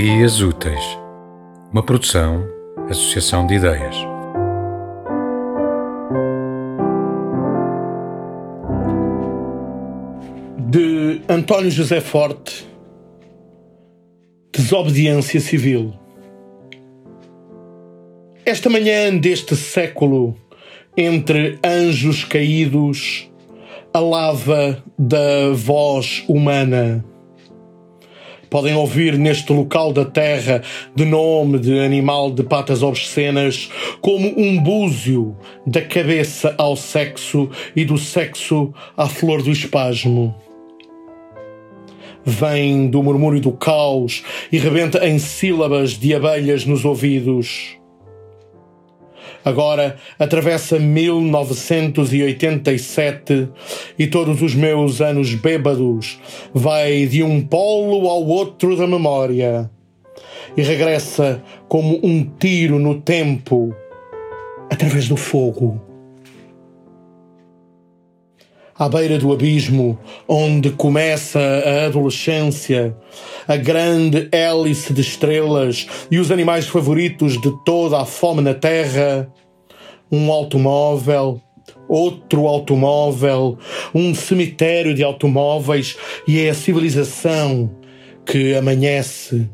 Dias Úteis, uma produção, associação de ideias. De António José Forte, Desobediência Civil. Esta manhã deste século, entre anjos caídos, a lava da voz humana Podem ouvir neste local da terra, de nome de animal de patas obscenas, como um búzio da cabeça ao sexo e do sexo à flor do espasmo. Vem do murmúrio do caos e rebenta em sílabas de abelhas nos ouvidos Agora atravessa 1987 e todos os meus anos bêbados vai de um polo ao outro da memória e regressa como um tiro no tempo através do fogo. À beira do abismo, onde começa a adolescência, a grande hélice de estrelas e os animais favoritos de toda a fome na terra, um automóvel, outro automóvel, um cemitério de automóveis e é a civilização que amanhece.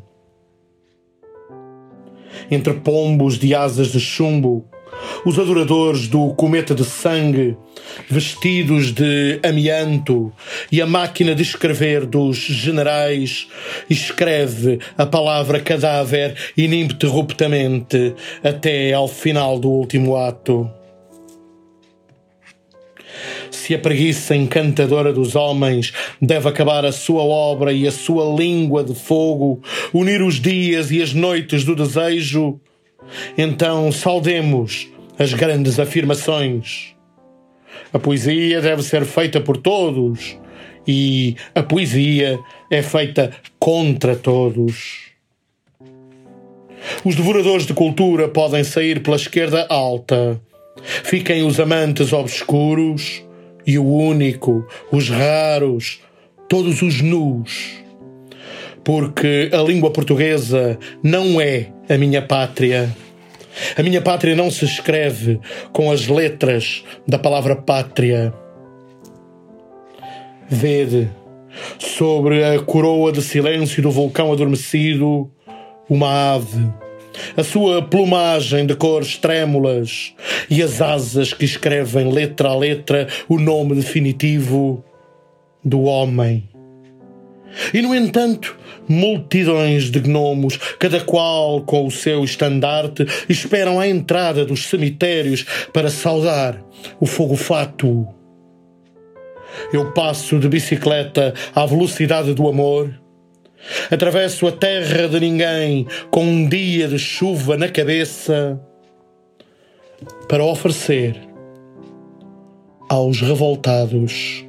Entre pombos de asas de chumbo, os adoradores do cometa de sangue, vestidos de amianto, e a máquina de escrever dos generais escreve a palavra cadáver ininterruptamente até ao final do último ato. Se a preguiça encantadora dos homens deve acabar a sua obra e a sua língua de fogo, unir os dias e as noites do desejo, então saudemos as grandes afirmações. A poesia deve ser feita por todos e a poesia é feita contra todos. Os devoradores de cultura podem sair pela esquerda alta. Fiquem os amantes obscuros e o único, os raros, todos os nus. Porque a língua portuguesa não é a minha pátria. A minha pátria não se escreve com as letras da palavra pátria. Vede, sobre a coroa de silêncio do vulcão adormecido, uma ave, a sua plumagem de cores trêmulas e as asas que escrevem letra a letra o nome definitivo do homem. E, no entanto, multidões de gnomos, cada qual com o seu estandarte, esperam a entrada dos cemitérios para saudar o fogo fátuo. Eu passo de bicicleta à velocidade do amor. Atravesso a terra de ninguém com um dia de chuva na cabeça para oferecer aos revoltados